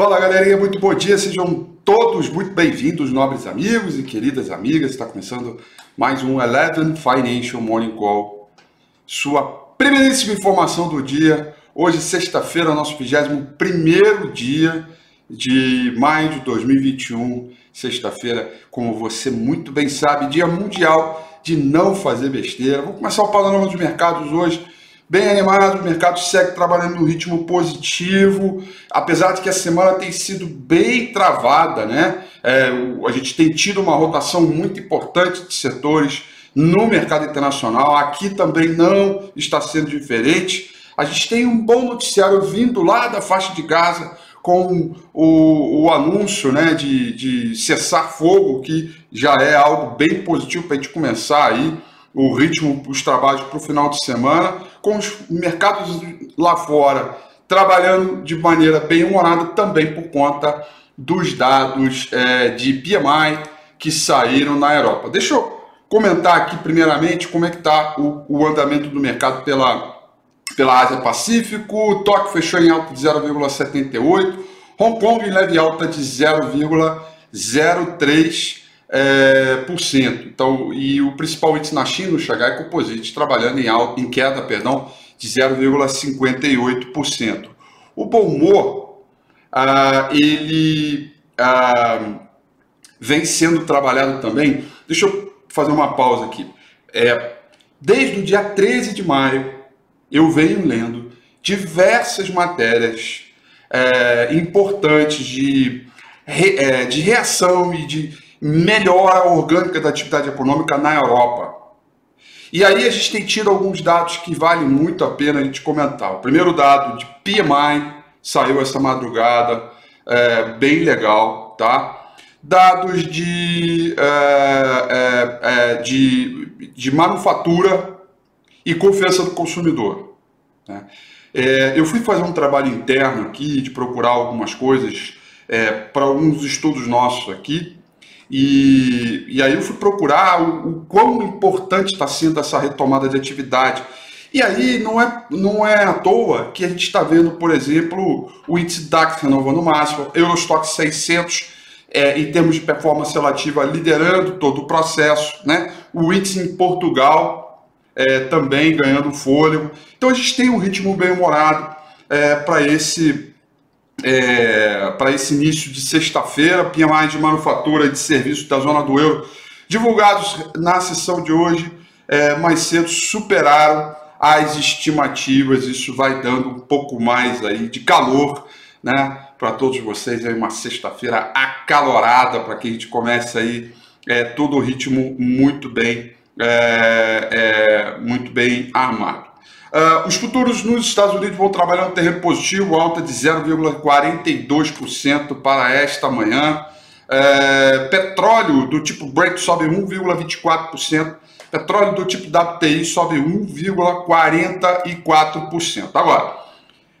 Fala galerinha, muito bom dia, sejam todos muito bem-vindos, nobres amigos e queridas amigas. Está começando mais um Eleven Financial Morning Call, sua primeiríssima informação do dia. Hoje, sexta-feira, nosso 21 dia de maio de 2021. Sexta-feira, como você muito bem sabe, dia mundial de não fazer besteira. Vamos começar o panorama dos mercados hoje bem animado, o mercado segue trabalhando no ritmo positivo, apesar de que a semana tem sido bem travada, né? É, a gente tem tido uma rotação muito importante de setores no mercado internacional, aqui também não está sendo diferente. A gente tem um bom noticiário vindo lá da faixa de Gaza com o, o anúncio né, de, de cessar fogo, que já é algo bem positivo para a gente começar aí o ritmo, os trabalhos para o final de semana, com os mercados lá fora trabalhando de maneira bem humorada também por conta dos dados é, de PMI que saíram na Europa. Deixa eu comentar aqui primeiramente como é que está o, o, andamento do mercado pela, pela Ásia Pacífico. Tóquio fechou em alta de 0,78, Hong Kong em leve alta de 0,03 é, por cento. Então, e o principal índice na China, o Shanghai Composite, trabalhando em, alta, em queda perdão, de 0,58%. O bom humor, ah, ele ah, vem sendo trabalhado também. Deixa eu fazer uma pausa aqui. É, desde o dia 13 de maio, eu venho lendo diversas matérias é, importantes de, é, de reação e de melhora orgânica da atividade econômica na Europa. E aí a gente tem tido alguns dados que valem muito a pena a gente comentar. O primeiro dado de PMI saiu essa madrugada, é, bem legal, tá? Dados de, é, é, é de, de manufatura e confiança do consumidor. Né? É, eu fui fazer um trabalho interno aqui de procurar algumas coisas é, para alguns estudos nossos aqui e, e aí eu fui procurar o, o quão importante está sendo essa retomada de atividade. E aí não é, não é à toa que a gente está vendo, por exemplo, o índice DAX renovando máximo, Eurostock 600 é, em termos de performance relativa liderando todo o processo, né? o índice em Portugal é, também ganhando fôlego. Então a gente tem um ritmo bem humorado é, para esse é, para esse início de sexta-feira, PMI de manufatura e de serviços da zona do euro, divulgados na sessão de hoje, é, mais cedo superaram as estimativas. Isso vai dando um pouco mais aí de calor, né, para todos vocês. É uma sexta-feira acalorada para que a gente comece aí é, todo o ritmo muito bem, é, é, muito bem armado. Uh, os futuros nos Estados Unidos vão trabalhar no terreno positivo, alta de 0,42% para esta manhã. Uh, petróleo do tipo Brent sobe 1,24%. Petróleo do tipo WTI sobe 1,44%. Agora,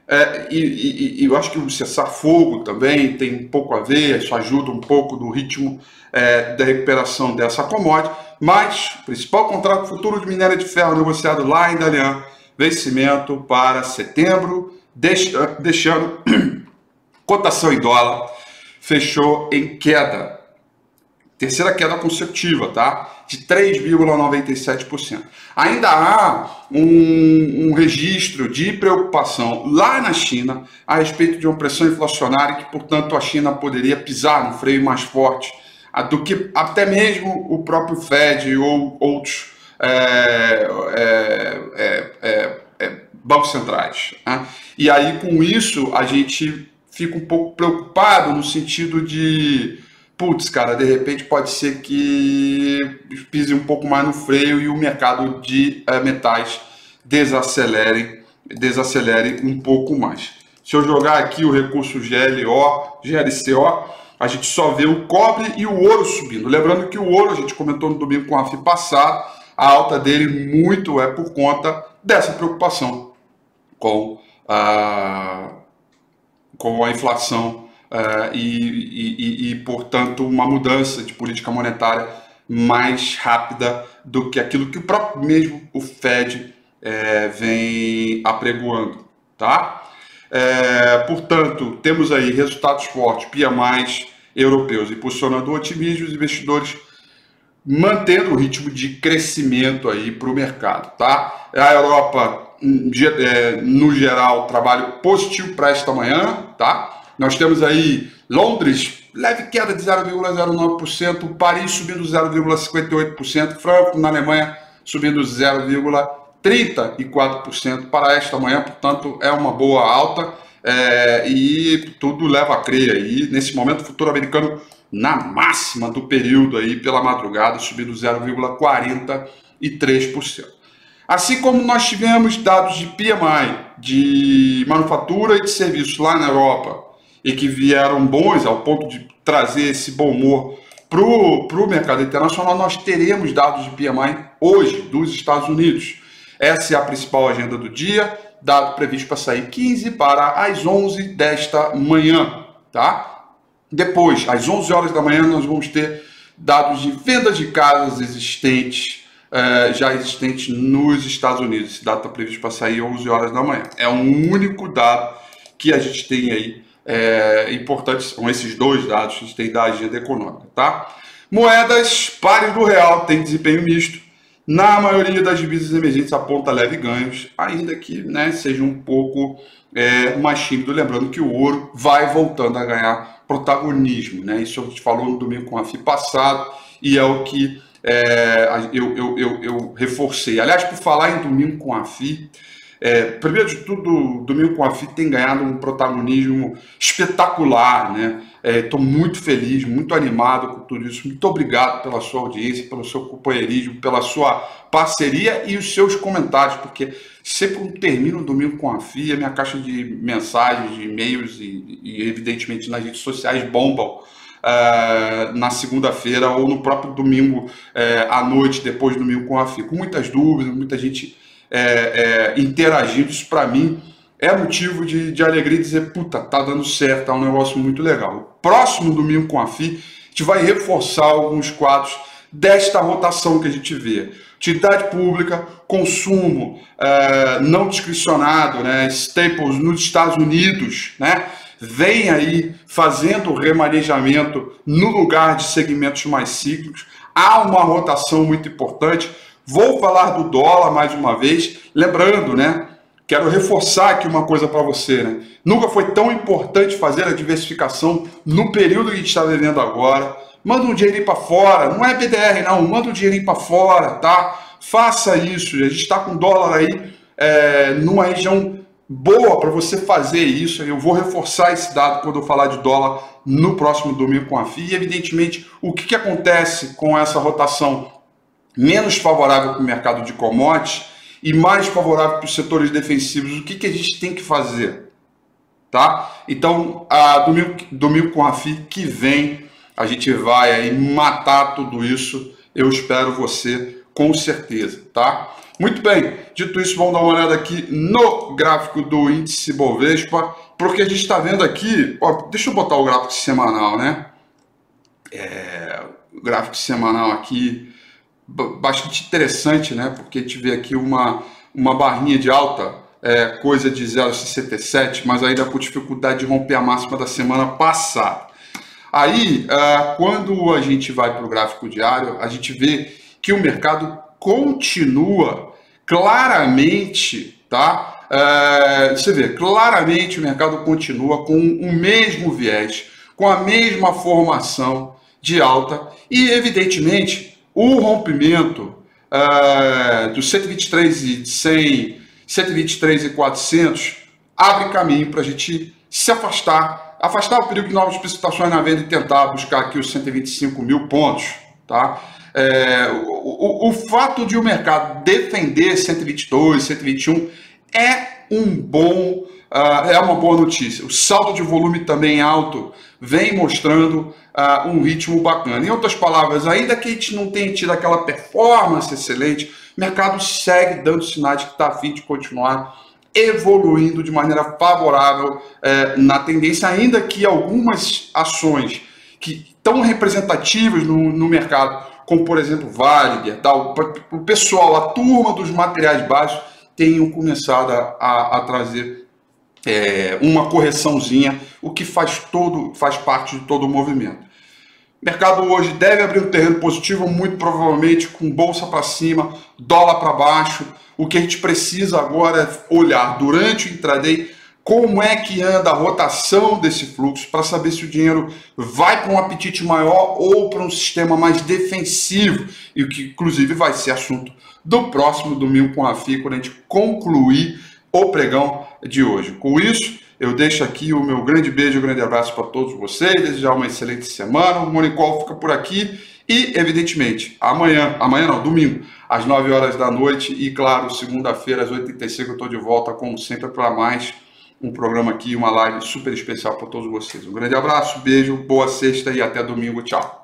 é, e, e, e, eu acho que o cessar fogo também tem um pouco a ver, isso ajuda um pouco no ritmo é, da recuperação dessa commodity, mas principal contrato futuro de minério de ferro negociado lá em Dalian vencimento para setembro, deixando cotação em dólar, fechou em queda. Terceira queda consecutiva, tá? De 3,97%. Ainda há um, um, registro de preocupação lá na China a respeito de uma pressão inflacionária que, portanto, a China poderia pisar no freio mais forte do que até mesmo o próprio Fed ou outros é, é, é, bancos centrais. Né? E aí, com isso, a gente fica um pouco preocupado no sentido de, putz, cara, de repente pode ser que pise um pouco mais no freio e o mercado de é, metais desacelere, desacelere um pouco mais. Se eu jogar aqui o recurso GLO, GLCO, a gente só vê o cobre e o ouro subindo. Lembrando que o ouro, a gente comentou no domingo com a FI passado, a alta dele muito é por conta dessa preocupação com a, com a inflação uh, e, e, e, portanto, uma mudança de política monetária mais rápida do que aquilo que o próprio mesmo o Fed é, vem apregoando, tá? É, portanto, temos aí resultados fortes, PMIs europeus impulsionando o otimismo, os investidores mantendo o ritmo de crescimento aí para o mercado, tá? A Europa, no geral, trabalho positivo para esta manhã, tá? Nós temos aí Londres, leve queda de 0,09%, Paris subindo 0,58%, Frankfurt na Alemanha subindo 0,34% para esta manhã, portanto é uma boa alta é, e tudo leva a crer aí. Nesse momento, o futuro americano na máxima do período aí pela madrugada, subindo 0,43%. Assim como nós tivemos dados de PMI de manufatura e de serviços lá na Europa e que vieram bons ao ponto de trazer esse bom humor para o mercado internacional, nós teremos dados de PMI hoje dos Estados Unidos. Essa é a principal agenda do dia, dado previsto para sair 15 para as 11 desta manhã, tá? Depois, às 11 horas da manhã, nós vamos ter dados de vendas de casas existentes, eh, já existentes nos Estados Unidos. Esse dado está previsto para sair às 11 horas da manhã. É um único dado que a gente tem aí, é, importante, são esses dois dados que a gente tem da agenda econômica, tá? Moedas pares do real tem desempenho misto. Na maioria das divisas emergentes aponta leve ganhos, ainda que né, seja um pouco é, mais tímido. Lembrando que o ouro vai voltando a ganhar protagonismo. Né? Isso a gente falou no domingo com a FI passado e é o que é, eu, eu, eu, eu, reforcei. Aliás, por falar em domingo com a FI, é, primeiro de tudo, domingo com a FI tem ganhado um protagonismo espetacular. Né? Estou é, muito feliz, muito animado com tudo isso. Muito obrigado pela sua audiência, pelo seu companheirismo, pela sua parceria e os seus comentários, porque sempre termino o domingo com a FIA, minha caixa de mensagens, de e-mails e, e evidentemente nas redes sociais bombam. Uh, na segunda-feira ou no próprio domingo uh, à noite, depois do domingo com a FIA, com muitas dúvidas, muita gente uh, interagindo. Isso para mim é motivo de, de alegria dizer: puta, tá dando certo, tá um negócio muito legal. O próximo domingo com a FI, a gente vai reforçar alguns quadros desta rotação que a gente vê. Utilidade pública, consumo uh, não discricionado, né, staples nos Estados Unidos, né, vem aí fazendo remanejamento no lugar de segmentos mais cíclicos. Há uma rotação muito importante. Vou falar do dólar mais uma vez, lembrando, né, quero reforçar aqui uma coisa para você, né? Nunca foi tão importante fazer a diversificação no período que a gente está vivendo agora manda um dinheirinho para fora, não é BDR não, manda um dinheirinho para fora, tá? Faça isso, a gente está com dólar aí é, numa região boa para você fazer isso. Eu vou reforçar esse dado quando eu falar de dólar no próximo domingo com a FI. E, evidentemente, o que, que acontece com essa rotação menos favorável para o mercado de commodities e mais favorável para os setores defensivos? O que, que a gente tem que fazer? Tá? Então, a, domingo, domingo com a FI que vem a gente vai aí matar tudo isso. Eu espero você com certeza, tá? Muito bem, dito isso, vamos dar uma olhada aqui no gráfico do índice Bovespa, porque a gente está vendo aqui, ó, deixa eu botar o gráfico semanal, né? É, o gráfico semanal aqui, bastante interessante, né? Porque a gente vê aqui uma, uma barrinha de alta, é, coisa de 0,67, mas ainda com dificuldade de romper a máxima da semana passada. Aí, uh, quando a gente vai para o gráfico diário, a gente vê que o mercado continua claramente, tá? Uh, você vê, claramente o mercado continua com o mesmo viés, com a mesma formação de alta e, evidentemente, o rompimento uh, do 123 e 100, 123 e 400 abre caminho para a gente se afastar afastar o perigo de novas precipitações na venda e tentar buscar aqui os 125 mil pontos, tá? É, o, o, o, fato de o mercado defender 122, 121 é um bom, uh, é uma boa notícia. O saldo de volume também alto vem mostrando uh, um ritmo bacana. Em outras palavras, ainda que a gente não tenha tido aquela performance excelente, o mercado segue dando sinais de que está a fim de continuar evoluindo de maneira favorável é, na tendência, ainda que algumas ações que estão representativas no, no mercado, como por exemplo Vale, tal, o pessoal, a turma dos materiais básicos, tenham começado a, a, a trazer é, uma correçãozinha, o que faz todo, faz parte de todo o movimento. O mercado hoje deve abrir um terreno positivo, muito provavelmente com bolsa para cima, dólar para baixo. O que a gente precisa agora é olhar durante o intraday como é que anda a rotação desse fluxo para saber se o dinheiro vai para um apetite maior ou para um sistema mais defensivo, e o que inclusive vai ser assunto do próximo domingo com a FI, quando a gente concluir o pregão de hoje. Com isso, eu deixo aqui o meu grande beijo, um grande abraço para todos vocês, desejar uma excelente semana. O Monicol fica por aqui e, evidentemente, amanhã, amanhã não, domingo, às 9 horas da noite e, claro, segunda-feira às 8h35 eu estou de volta, como sempre, para mais um programa aqui, uma live super especial para todos vocês. Um grande abraço, beijo, boa sexta e até domingo. Tchau.